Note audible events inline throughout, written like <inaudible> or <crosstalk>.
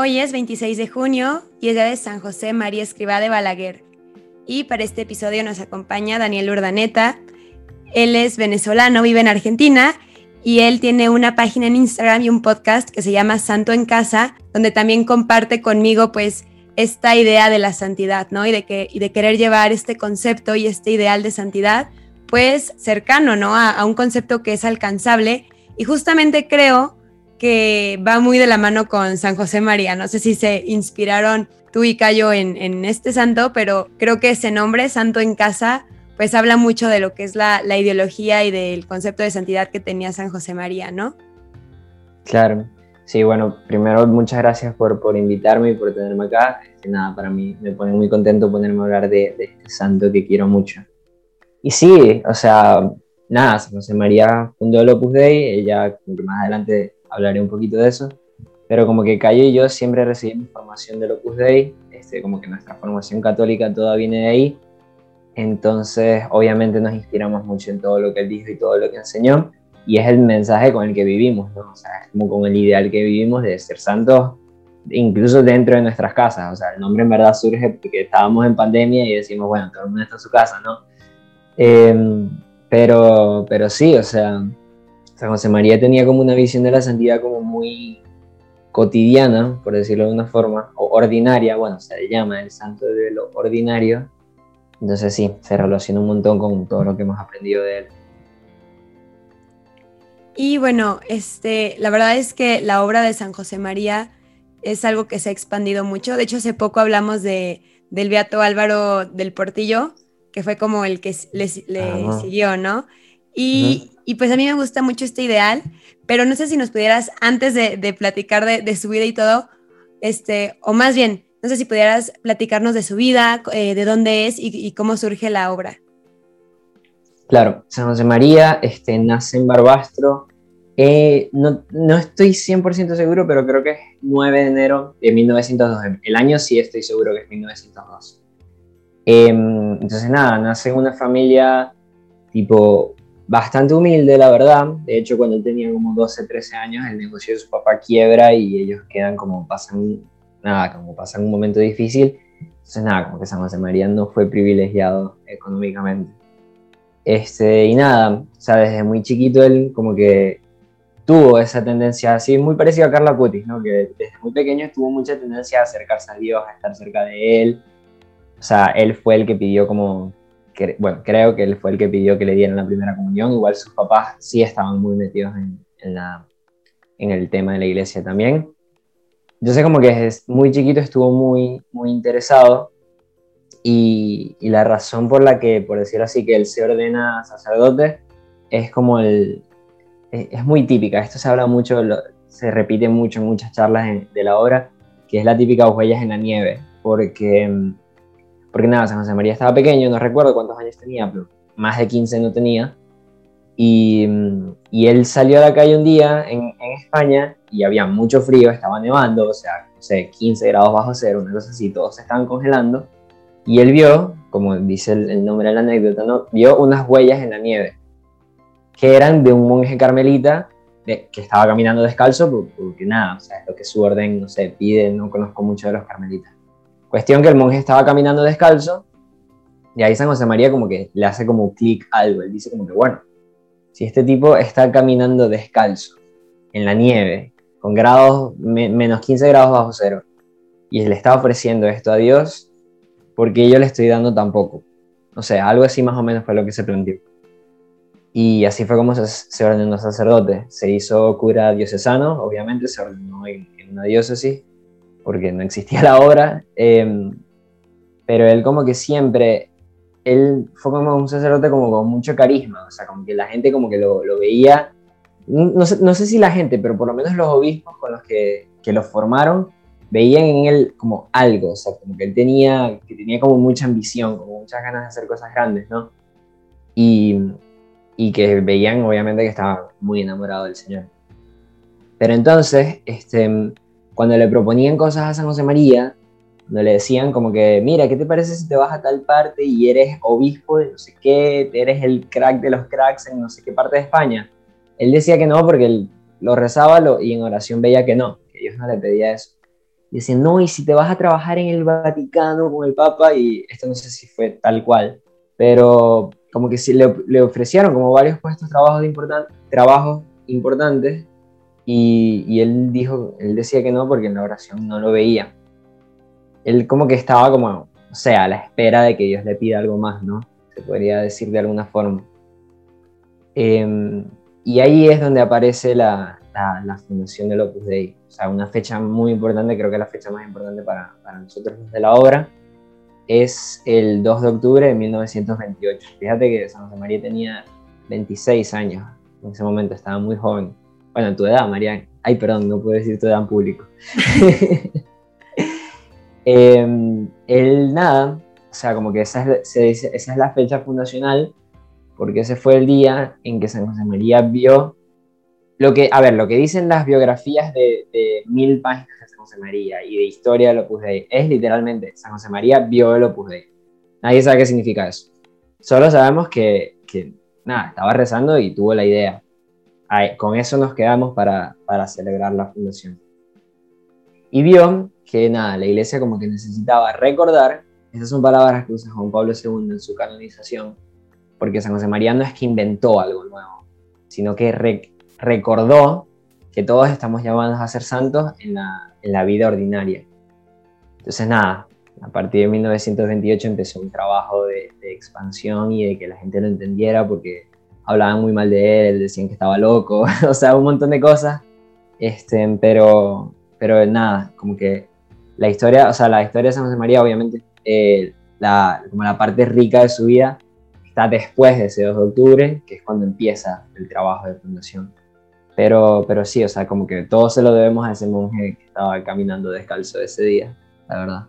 Hoy es 26 de junio y es día de San José María Escribá de Balaguer. Y para este episodio nos acompaña Daniel Urdaneta. Él es venezolano, vive en Argentina y él tiene una página en Instagram y un podcast que se llama Santo en Casa, donde también comparte conmigo pues esta idea de la santidad, ¿no? Y de, que, de querer llevar este concepto y este ideal de santidad pues cercano, ¿no? A, un concepto que es alcanzable. Y justamente creo que va muy de la mano con San José María. No sé si se inspiraron tú y Cayo en, en este santo, pero creo que ese nombre, Santo en Casa, pues habla mucho de lo que es la, la, ideología y del concepto de santidad que tenía San José María, ¿no? Claro, sí, bueno, primero muchas gracias por, por invitarme y por tenerme acá. Este, nada, para mí me pone muy contento ponerme a hablar de, de este santo que quiero mucho. Y sí, o sea, nada, San José María fundó el Opus Dei, ella, más adelante hablaré un poquito de eso, pero como que Cayo y yo siempre recibimos formación del Opus Dei, este, como que nuestra formación católica toda viene de ahí, entonces obviamente nos inspiramos mucho en todo lo que él dijo y todo lo que enseñó, y es el mensaje con el que vivimos, ¿no? O sea, es como con el ideal que vivimos de ser santos, incluso dentro de nuestras casas, o sea, el nombre en verdad surge porque estábamos en pandemia y decimos, bueno, todo el mundo está en su casa, ¿no? Em, pero, pero sí, o sea, San José María tenía como una visión de la santidad como muy cotidiana, por decirlo de una forma, o ordinaria, bueno, se le llama el santo de lo ordinario. Entonces sí, se relaciona un montón con todo lo que hemos aprendido de él. Y bueno, este, la verdad es que la obra de San José María es algo que se ha expandido mucho. De hecho, hace poco hablamos de, del Beato Álvaro del Portillo, que fue como el que le, siguió, ¿no? Y, y, pues a mí me gusta mucho este ideal, pero no sé si nos pudieras, antes de, platicar de, su vida y todo, este, o más bien, no sé si pudieras platicarnos de su vida, eh, de dónde es y, cómo surge la obra. Claro, San José María este, nace en Barbastro. Eh, no, no, estoy 100% seguro, pero creo que es 9 de enero de 1902. El año sí estoy seguro que es 1902. Em, entonces nada, nace en una familia tipo bastante humilde, la verdad. De hecho, cuando él tenía como 12, 13 años, el negocio de su papá quiebra y ellos quedan como pasan, nada, como pasan un momento difícil. Entonces nada, como que San José María no fue privilegiado económicamente. Este, y nada, o sea, desde muy chiquito él como que tuvo esa tendencia así, muy parecido a Carla Cutis, ¿no? Que desde muy pequeño tuvo mucha tendencia a acercarse a Dios, a estar cerca de él, o sea, él fue el que pidió como, bueno, creo que él fue el que pidió que le dieran la primera comunión, igual sus papás sí estaban muy metidos en, en, la, en el tema de la iglesia también. Entonces como que desde muy chiquito estuvo muy, muy interesado y, y, la razón por la que, por decirlo así, que él se ordena sacerdote es como el... Es, muy típica, esto se habla mucho, se repite mucho en muchas charlas de la obra, que es la típica huellas en la nieve, porque porque nada, San José María estaba pequeño, no recuerdo cuántos años tenía, pero más de 15 no tenía. Y, y él salió a la calle un día en, España y había mucho frío, estaba nevando, o sea, no sé, 15 grados bajo cero, una cosa así, todos se estaban congelando. Y él vio, como dice el, nombre de la anécdota, ¿no? vio unas huellas en la nieve, que eran de un monje carmelita que estaba caminando descalzo, porque, porque nada, o sea, es lo que su orden, no sé, pide, no conozco mucho de los carmelitas. Cuestión que el monje estaba caminando descalzo y ahí San José María como que le hace como clic algo. Él dice como que, bueno, si este tipo está caminando descalzo en la nieve, con grados menos 15 grados bajo cero, y le está ofreciendo esto a Dios, porque yo le estoy dando tan poco? O sea, algo así más o menos fue lo que se planteó. Y así fue como se, se ordenó sacerdote. Se hizo cura diocesano, obviamente, se ordenó en, en una diócesis porque no existía la obra, em, pero él como que siempre, él fue como un sacerdote como con mucho carisma, o sea, como que la gente como que lo, lo veía, no sé, no sé, si la gente, pero por lo menos los obispos con los que, que lo formaron, veían en él como algo, o sea, como que él tenía, que tenía como mucha ambición, como muchas ganas de hacer cosas grandes, ¿no? Y, y que veían obviamente que estaba muy enamorado del Señor. Pero entonces, este, cuando le proponían cosas a San José María, no le decían como que, mira, ¿qué te parece si te vas a tal parte y eres obispo de no sé qué, eres el crack de los cracks en no sé qué parte de España? Él decía que no porque él lo rezaba lo, y en oración veía que no, que Dios no le pedía eso. decían, no, y si te vas a trabajar en el Vaticano con el Papa, y esto no sé si fue tal cual, pero como que sí, le, le ofrecieron como varios puestos trabajos, de trabajos importantes, y, él dijo, él decía que no porque en la oración no lo veía. Él como que estaba como, o sea, a la espera de que Dios le pida algo más, ¿no? Se podría decir de alguna forma. Em, y ahí es donde aparece la, fundación del Opus Dei. O sea, una fecha muy importante, creo que la fecha más importante para, para nosotros de la obra, es el 2 de octubre de 1928. Fíjate que San José María tenía 26 años en ese momento, estaba muy joven. Bueno, tu edad, María. Ay, perdón, no puedo decir tu edad en público. <laughs> eh, él, nada, o sea, como que esa es la fecha fundacional, porque ese fue el día en que San José María vio lo que, a ver, lo que dicen las biografías de, mil páginas de San José María y de historia del Opus Dei es literalmente San José María vio el Opus Dei. Nadie sabe qué significa eso. Solo sabemos que, que nada, estaba rezando y tuvo la idea. Con eso nos quedamos para, para celebrar la fundación. Y vio que nada, la iglesia como que necesitaba recordar, esas son palabras que usa Juan Pablo II en su canonización, porque San José María no es que inventó algo nuevo, sino que recordó que todos estamos llamados a ser santos en la, en la vida ordinaria. Entonces, nada, a partir de 1928 empezó un trabajo de, expansión y de que la gente lo entendiera porque hablaban muy mal de él, decían que estaba loco, <laughs> o sea, un montón de cosas. Este, pero, pero nada, como que la historia, o sea, la historia de San José María, obviamente, eh, la, como la parte rica de su vida está después de ese 2 de octubre, que es cuando empieza el trabajo de fundación. Pero, pero sí, o sea, como que todo se lo debemos a ese monje que estaba caminando descalzo ese día, la verdad.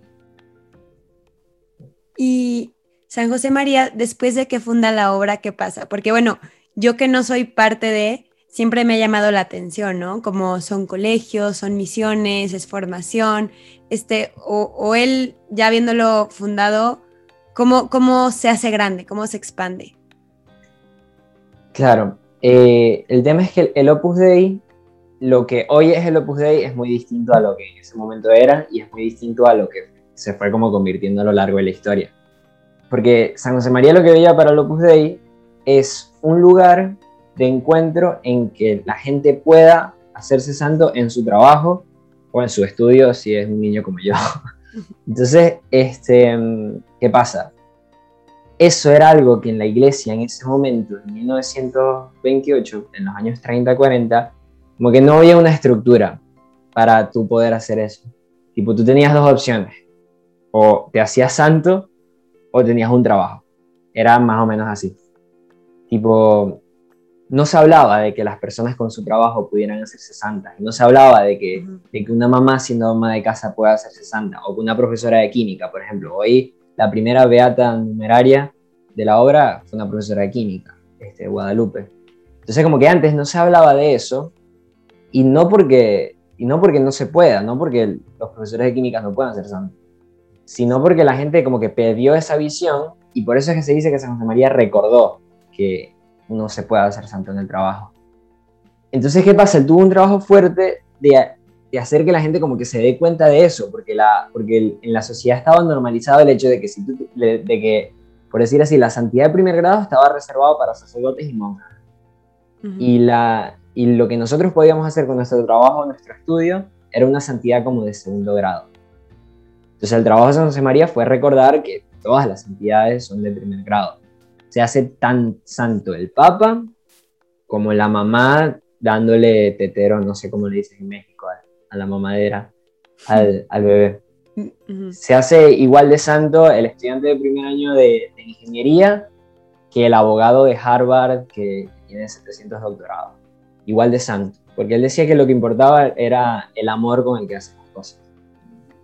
Y San José María, después de que funda la obra, ¿qué pasa? Porque bueno, yo que no soy parte de, siempre me ha llamado la atención, ¿no? Como son colegios, son misiones, es formación, este, o, o él ya viéndolo fundado, ¿cómo, ¿cómo se hace grande? ¿Cómo se expande? Claro, eh, el tema es que el Opus Dei, lo que hoy es el Opus Dei, es muy distinto a lo que en ese momento era y es muy distinto a lo que se fue como convirtiendo a lo largo de la historia. Porque San José María lo que veía para el Opus Dei es un lugar de encuentro en que la gente pueda hacerse santo en su trabajo o en su estudio si es un niño como yo. <laughs> Entonces, este, ¿qué pasa? eso era algo que en la iglesia en ese momento, en 1928, en los años 30-40, como que no había una estructura para tú poder hacer eso. Tipo, tú tenías dos opciones, o te hacías santo o tenías un trabajo. Era más o menos así. Tipo, no se hablaba de que las personas con su trabajo pudieran hacerse santas. No se hablaba de que, de que una mamá siendo mamá de casa pueda hacerse santa. O que una profesora de química, por ejemplo. Hoy la primera beata numeraria de la obra fue una profesora de química, este, Guadalupe. Entonces como que antes no se hablaba de eso, y no porque, y no, porque no se pueda, no porque los profesores de química no puedan ser santos, sino porque la gente como que perdió esa visión, y por eso es que se dice que San José María recordó que no se puede hacer santo en el trabajo. Entonces, ¿qué pasa? Él tuvo un trabajo fuerte de de hacer que la gente como que se dé cuenta de eso, porque, la, porque en la sociedad estaba normalizado el hecho de que, si de que, por decir así, la santidad de primer grado estaba reservado para sacerdotes y monjas. y, la, y lo que nosotros podíamos hacer con nuestro trabajo, nuestro estudio, era una santidad como de segundo grado. Entonces el trabajo de San José María fue recordar que todas las santidades son de primer grado. Se hace tan santo el Papa como la mamá dándole tetero, no sé cómo le dices en México, a la mamadera, al, al bebé. Se hace igual de santo el estudiante de primer año de, ingeniería que el abogado de Harvard que tiene 700 doctorados. Igual de santo. Porque él decía que lo que importaba era el amor con el que haces las cosas.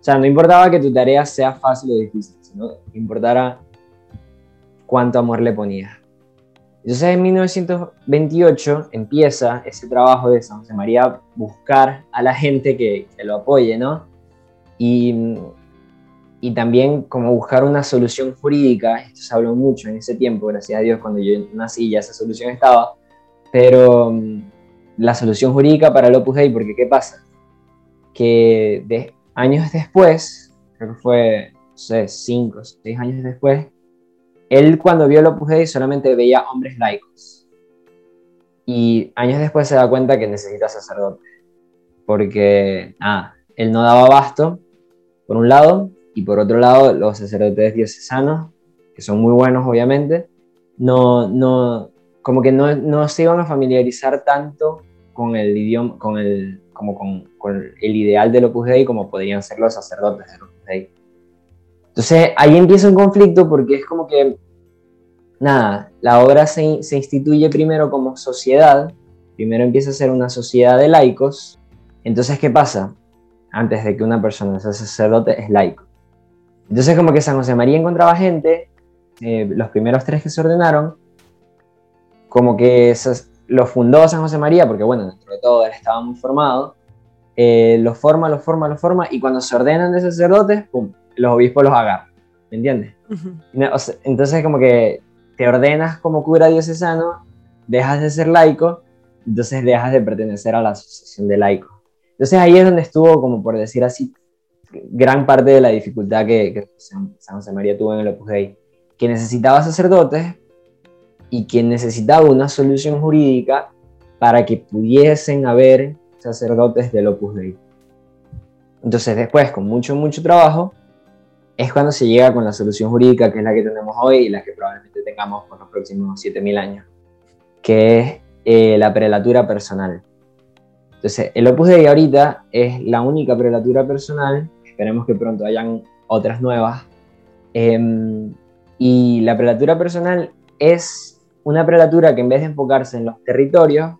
Sea, no importaba que tu tarea sea fácil o difícil, sino que importara cuánto amor le ponías. Entonces en 1928 empieza ese trabajo de San José María buscar a la gente que, lo apoye, ¿no? Y, y, también como buscar una solución jurídica, esto se habló mucho en ese tiempo, gracias a Dios, cuando yo nací ya esa solución estaba, pero mm, la solución jurídica para el Opus Dei, porque ¿qué pasa? Que años después, creo que fue, no sé, cinco, seis años después, él cuando vio el Opus Dei solamente veía hombres laicos. Y años después se da cuenta que necesita sacerdotes. Porque, ah, él no daba abasto, por un lado, y por otro lado, los sacerdotes diocesanos, que son muy buenos obviamente, no, no, como que no, no se iban a familiarizar tanto con el idioma, con el, como con, el ideal del Opus Dei como podrían ser los sacerdotes del Opus Dei. Entonces ahí empieza un conflicto porque es como que, nada, la obra se, se instituye primero como sociedad, primero empieza a ser una sociedad de laicos, entonces ¿qué pasa? Antes de que una persona sea sacerdote es laico. Entonces como que San José María encontraba gente, eh, los primeros tres que se ordenaron, como que lo fundó San José María, porque bueno, dentro de todo él estaba muy formado, eh, los forma, los forma, los forma, y cuando se ordenan de sacerdotes, pum, los obispos los agarran, ¿me entiendes? entonces como que te ordenas como cura diocesano, dejas de ser laico, entonces dejas de pertenecer a la asociación de laicos. Entonces ahí es donde estuvo, como por decir así, gran parte de la dificultad que, San José María tuvo en el Opus Dei, que necesitaba sacerdotes y que necesitaba una solución jurídica para que pudiesen haber sacerdotes del Opus Dei. Entonces después, con mucho, mucho trabajo, es cuando se llega con la solución jurídica que es la que tenemos hoy y la que probablemente tengamos por los próximos 7.000 años, que es eh, la prelatura personal. Entonces, el Opus Dei ahorita es la única prelatura personal, esperemos que pronto hayan otras nuevas, em, y la prelatura personal es una prelatura que en vez de enfocarse en los territorios,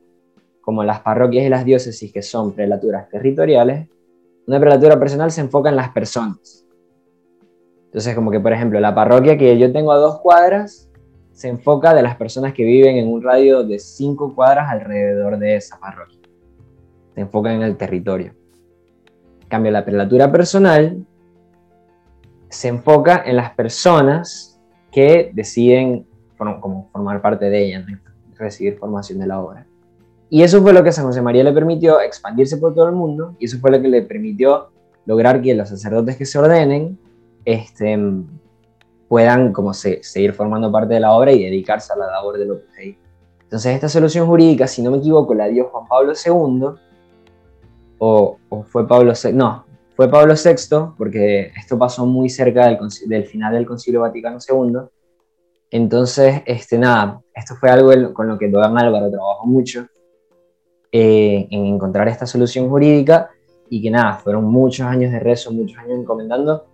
como las parroquias y las diócesis que son prelaturas territoriales, una prelatura personal se enfoca en las personas. Entonces, como que, por ejemplo, la parroquia que yo tengo a dos cuadras se enfoca de las personas que viven en un radio de cinco cuadras alrededor de esa parroquia. Se enfoca en el territorio. En cambio, la prelatura personal se enfoca en las personas que deciden como formar parte de ella, recibir formación de la obra. Y eso fue lo que San José María le permitió expandirse por todo el mundo y eso fue lo que le permitió lograr que los sacerdotes que se ordenen este, puedan como seguir formando parte de la obra y dedicarse a la labor de lo que Entonces esta solución jurídica, si no me equivoco, la dio Juan Pablo II, o, fue Pablo VI, no, fue Pablo VI, porque esto pasó muy cerca del, del, final del Concilio Vaticano II. Entonces, este, nada, esto fue algo con lo que Don Álvaro trabajó mucho, eh, en encontrar esta solución jurídica, y que nada, fueron muchos años de rezo, muchos años encomendando,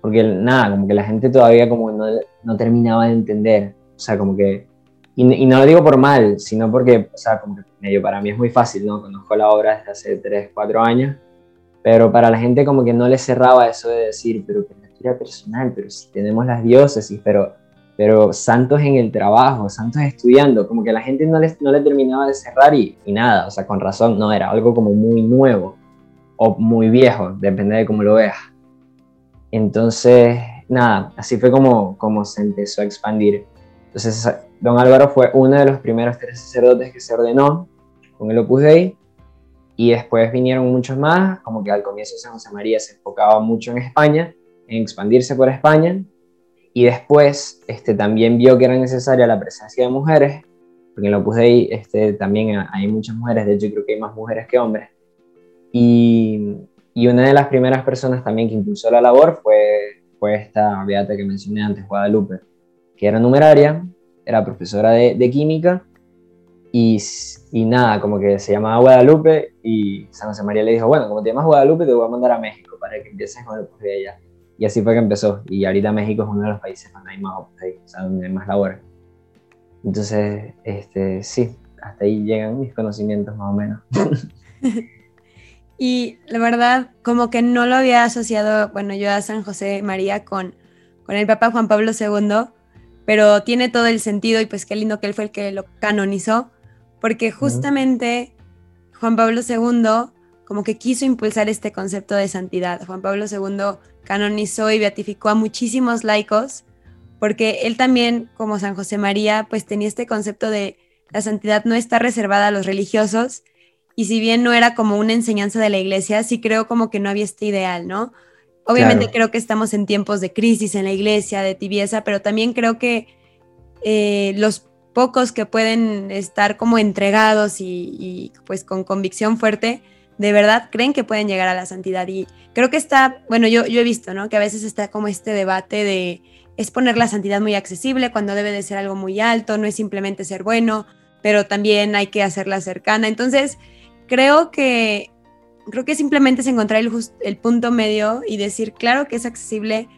porque nada, como que la gente todavía como no, no terminaba de entender, o sea, como que, y, no lo digo por mal, sino porque, o sea, como que medio para mí es muy fácil, ¿no? Conozco la obra desde hace 3, 4 años, pero para la gente como que no le cerraba eso de decir, pero que la historia personal, pero si tenemos las diócesis, pero, pero santos en el trabajo, santos estudiando, como que la gente no le, no le terminaba de cerrar y, y nada, o sea, con razón, no, era algo como muy nuevo o muy viejo, depende de cómo lo veas. Entonces, nada, así fue como, como se empezó a expandir. Entonces, don Álvaro fue uno de los primeros tres sacerdotes que se ordenó con el Opus Dei y después vinieron muchos más, como que al comienzo San José María se enfocaba mucho en España, en expandirse por España, y después este, también vio que era necesaria la presencia de mujeres, porque en el Opus Dei este, también hay muchas mujeres, de hecho creo que hay más mujeres que hombres, y y una de las primeras personas también que impulsó la labor fue, fue esta beata que mencioné antes, Guadalupe, que era numeraria, era profesora de, química y, y, nada, como que se llamaba Guadalupe y San José María le dijo, bueno, como te llamas Guadalupe te voy a mandar a México para que empieces con el ella. Y así fue que empezó. Y ahorita México es uno de los países donde hay más o sea, donde hay más labores. Entonces, este, sí, hasta ahí llegan mis conocimientos más o menos. <laughs> Y la verdad, como que no lo había asociado, bueno, yo a San José María con, con el Papa Juan Pablo II, pero tiene todo el sentido y pues qué lindo que él fue el que lo canonizó, porque justamente Juan Pablo II como que quiso impulsar este concepto de santidad. Juan Pablo II canonizó y beatificó a muchísimos laicos, porque él también, como San José María, pues tenía este concepto de la santidad no está reservada a los religiosos, y si bien no era como una enseñanza de la iglesia, sí creo como que no había este ideal, ¿no? Obviamente creo que estamos en tiempos de crisis en la iglesia, de tibieza, pero también creo que eh, los pocos que pueden estar como entregados y, pues con convicción fuerte, de verdad creen que pueden llegar a la santidad. Y creo que está, bueno, yo, yo he visto, ¿no? Que a veces está como este debate de es poner la santidad muy accesible cuando debe de ser algo muy alto, no es simplemente ser bueno, pero también hay que hacerla cercana. Entonces, creo que creo que simplemente es encontrar el, el punto medio y decir, claro que es accesible,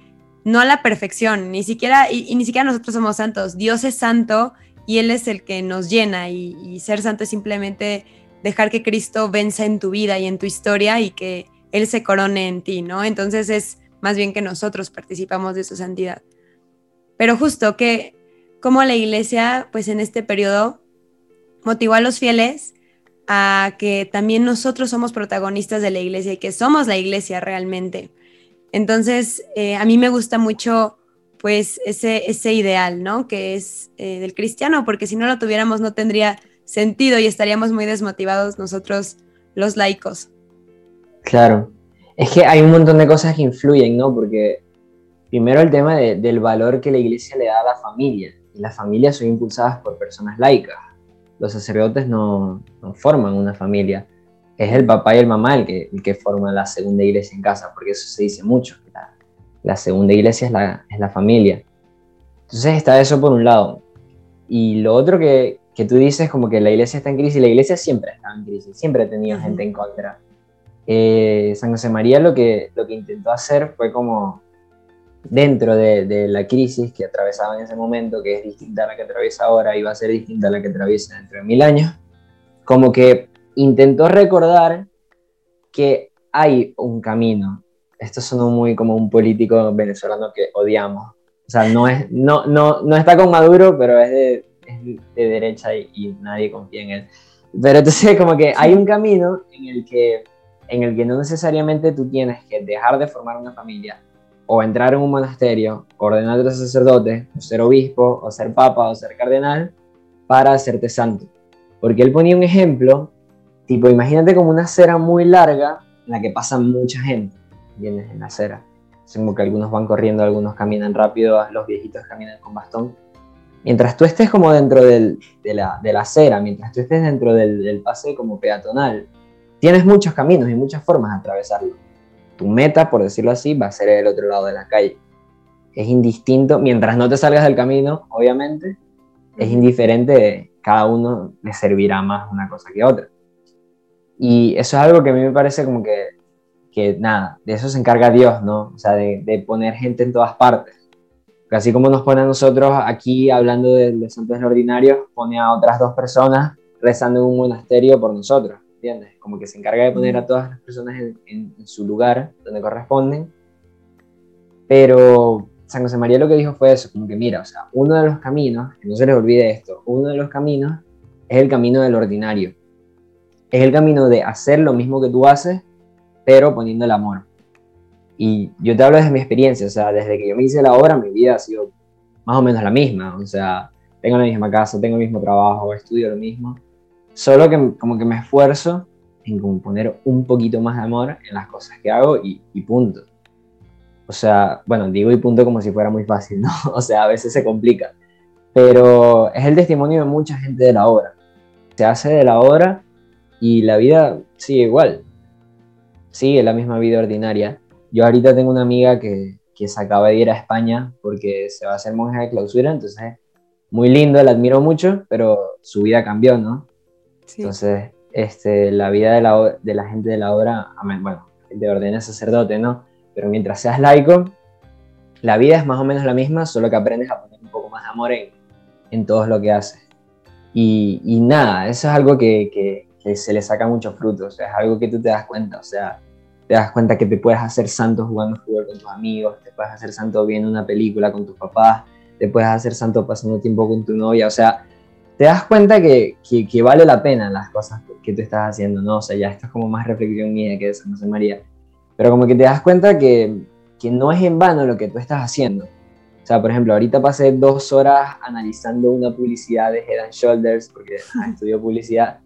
no a la perfección, ni siquiera, y, ni siquiera nosotros somos santos, Dios es santo y Él es el que nos llena y, ser santo es simplemente dejar que Cristo venza en tu vida y en tu historia y que Él se corone en ti, ¿no? Entonces es más bien que nosotros participamos de su santidad. Pero justo que como la iglesia, pues en este periodo, motivó a los fieles a que también nosotros somos protagonistas de la iglesia y que somos la iglesia realmente. Entonces, eh, a mí me gusta mucho pues ese, ese ideal, ¿no? Que es eh, del cristiano, porque si no lo tuviéramos no tendría sentido y estaríamos muy desmotivados nosotros los laicos. Claro, es que hay un montón de cosas que influyen, ¿no? Porque primero el tema del valor que la iglesia le da a la familia, y las familias son impulsadas por personas laicas los sacerdotes no, forman una familia. Es el papá y el mamá el que, el que forman la segunda iglesia en casa, porque eso se dice mucho. La, la segunda iglesia es la, es la familia. Entonces está eso por un lado. Y lo otro que, que tú dices, como que la iglesia está en crisis, la iglesia siempre está en crisis, siempre ha tenido gente en contra. Eh, San José María lo que, lo que intentó hacer fue como dentro de, la crisis que atravesaba en ese momento, que es distinta a la que atraviesa ahora y va a ser distinta a la que atraviesa dentro de mil años, como que intentó recordar que hay un camino. Esto sonó muy como un político venezolano que odiamos. O sea, no, es, no, no, no está con Maduro, pero es de, de derecha y, nadie confía en él. Pero entonces como que hay un camino en el que, en el que no necesariamente tú tienes que dejar de formar una familia, o entrar en un monasterio, ordenarte sacerdote, o ser obispo, o ser papa, o ser cardenal, para hacerte santo. Porque él ponía un ejemplo, tipo, imagínate como una acera muy larga en la que pasa mucha gente, vienes en la acera. Es como que algunos van corriendo, algunos caminan rápido, los viejitos caminan con bastón. Mientras tú estés como dentro de, la, de, acera, mientras tú estés dentro del, del paseo como peatonal, tienes muchos caminos y muchas formas de atravesarlo tu meta, por decirlo así, va a ser el otro lado de la calle. Es indistinto, mientras no te salgas del camino, obviamente, es indiferente, cada uno le servirá más una cosa que otra. Y eso es algo que a mí me parece como que, nada, de eso se encarga Dios, ¿no? O sea, de poner gente en todas partes. Así como nos pone a nosotros aquí hablando de, de santos ordinarios, pone a otras dos personas rezando en un monasterio por nosotros. ¿entiendes? Como que se encarga de poner a todas las personas en, su lugar, donde corresponden. Pero San José María lo que dijo fue eso, como que mira, o sea, uno de los caminos, que no se les olvide esto, uno de los caminos es el camino del ordinario. Es el camino de hacer lo mismo que tú haces, pero poniendo el amor. Y yo te hablo desde mi experiencia, o sea, desde que yo me hice la obra, mi vida ha sido más o menos la misma. O sea, tengo la misma casa, tengo el mismo trabajo, estudio lo mismo. Solo que como que me esfuerzo en poner un poquito más de amor en las cosas que hago y, punto. O sea, bueno, digo y punto como si fuera muy fácil, <laughs> ¿no? O sea, a veces se complica. Pero es el testimonio de mucha gente de la obra. Se hace de la obra y la vida sigue igual. Sigue la misma vida ordinaria. Yo ahorita tengo una amiga que, que se acaba de ir a España porque se va a hacer monja de clausura, entonces muy lindo, la admiro mucho, pero su vida cambió, ¿no? Entonces, este, la vida de la, de la gente de la obra, bueno, de orden sacerdote, ¿no? Pero mientras seas laico, la vida es más o menos la misma, solo que aprendes a poner un poco más de amor en, en todo lo que haces. Y, y, nada, eso es algo que, que, que, se le saca mucho fruto, o sea, es algo que tú te das cuenta, o sea, te das cuenta que te puedes hacer santo jugando fútbol con tus amigos, te puedes hacer santo viendo una película con tus papás, te puedes hacer santo pasando tiempo con tu novia, o sea, te das cuenta que, que, vale la pena las cosas que tú estás haciendo, ¿no? O sea, ya esto es como más reflexión mía que de San José María. Pero como que te das cuenta que, que no es en vano lo que tú estás haciendo. O sea, por ejemplo, ahorita pasé dos horas analizando una publicidad de Head and Shoulders, porque estudio publicidad,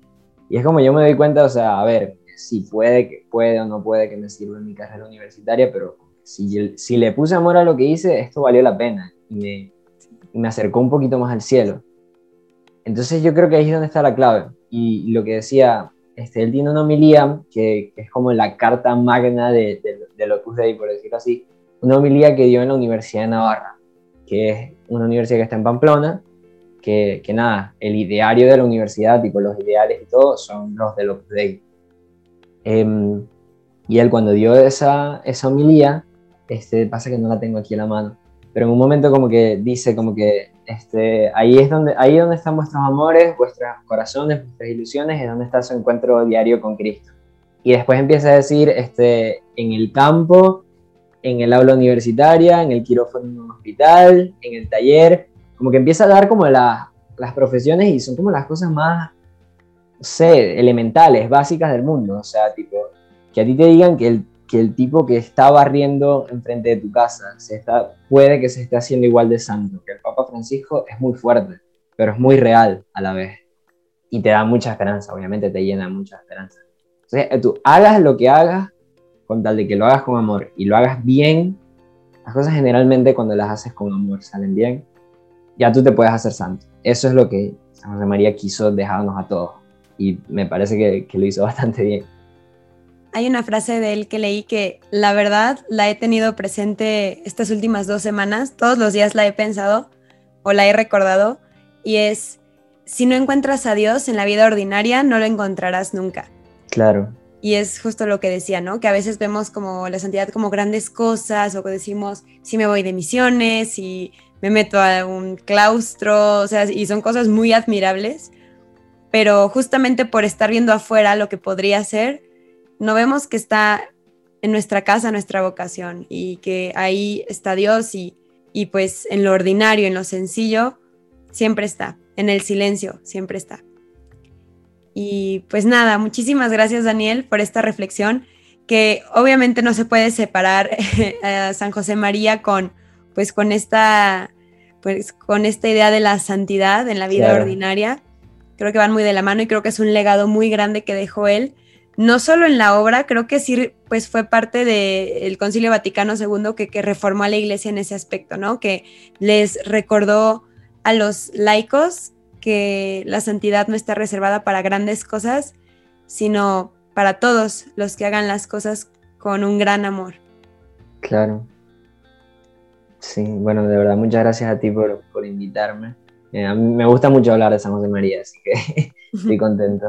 Y es como yo me doy cuenta, o sea, a ver, si puede, que puede o no puede que me sirva en mi carrera universitaria, pero si, si le puse amor a lo que hice, esto valió la pena y me, me acercó un poquito más al cielo. Entonces yo creo que ahí es donde está la clave. Y lo que decía, este, él tiene una homilía que, es como la carta magna de, de, de Opus Dei, por decirlo así, una homilía que dio en la Universidad de Navarra, que es una universidad que está en Pamplona, que, que nada, el ideario de la universidad, tipo los ideales y todo, son los de Opus Dei. Em, y él cuando dio esa, esa homilía, este, pasa que no la tengo aquí en la mano, pero en un momento como que dice como que este, ahí es donde, ahí donde están vuestros amores, vuestros corazones, vuestras ilusiones, es donde está su encuentro diario con Cristo. Y después empieza a decir, este, en el campo, en el aula universitaria, en el quirófano en un hospital, en el taller, como que empieza a dar como las profesiones y son como las cosas más, sé, elementales, básicas del mundo. O sea, tipo, que a ti te digan que el que el tipo que está barriendo enfrente de tu casa se está, puede que se esté haciendo igual de santo, que el Papa Francisco es muy fuerte, pero es muy real a la vez. Y te da mucha esperanza, obviamente te llena mucha esperanza. Entonces, tú hagas lo que hagas, con tal de que lo hagas con amor y lo hagas bien, las cosas generalmente cuando las haces con amor salen bien, ya tú te puedes hacer santo. Eso es lo que San José María quiso dejarnos a todos. Y me parece que, que lo hizo <laughs> bastante bien hay una frase de él que leí que la verdad la he tenido presente estas últimas dos semanas, todos los días la he pensado o la he recordado y es, si no encuentras a Dios en la vida ordinaria, no lo encontrarás nunca. Claro. Y es justo lo que decía, ¿no? Que a veces vemos como la santidad como grandes cosas o que decimos, si me voy de misiones, y me meto a un claustro, o sea, y son cosas muy admirables, pero justamente por estar viendo afuera lo que podría ser, no vemos que está en nuestra casa nuestra vocación y que ahí está Dios y, y pues en lo ordinario, en lo sencillo, siempre está, en el silencio, siempre está. Y pues nada, muchísimas gracias Daniel por esta reflexión que obviamente no se puede separar <laughs> a San José María con pues con esta pues con esta idea de la santidad en la vida ordinaria. Creo que van muy de la mano y creo que es un legado muy grande que dejó él no solo en la obra, creo que sí pues fue parte del Concilio Vaticano II que, que, reformó a la iglesia en ese aspecto, ¿no? Que les recordó a los laicos que la santidad no está reservada para grandes cosas, sino para todos los que hagan las cosas con un gran amor. Claro. Sí, bueno, de verdad, muchas gracias a ti por, por invitarme. Eh, a mí me gusta mucho hablar de San José María, así que <laughs> estoy contento.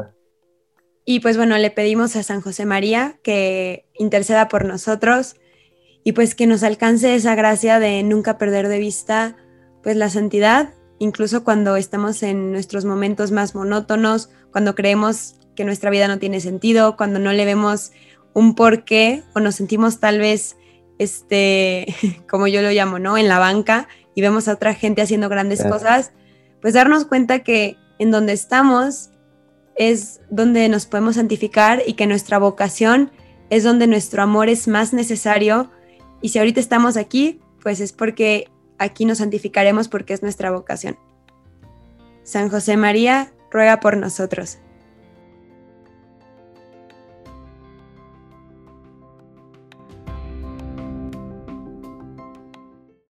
Y pues bueno, le pedimos a San José María que interceda por nosotros y pues que nos alcance esa gracia de nunca perder de vista pues la santidad, incluso cuando estamos en nuestros momentos más monótonos, cuando creemos que nuestra vida no tiene sentido, cuando no le vemos un porqué o nos sentimos tal vez este <laughs> como yo lo llamo, ¿no? en la banca y vemos a otra gente haciendo grandes cosas, pues darnos cuenta que en donde estamos es donde nos podemos santificar y que nuestra vocación es donde nuestro amor es más necesario. Y si ahorita estamos aquí, pues es porque aquí nos santificaremos porque es nuestra vocación. San José María, ruega por nosotros.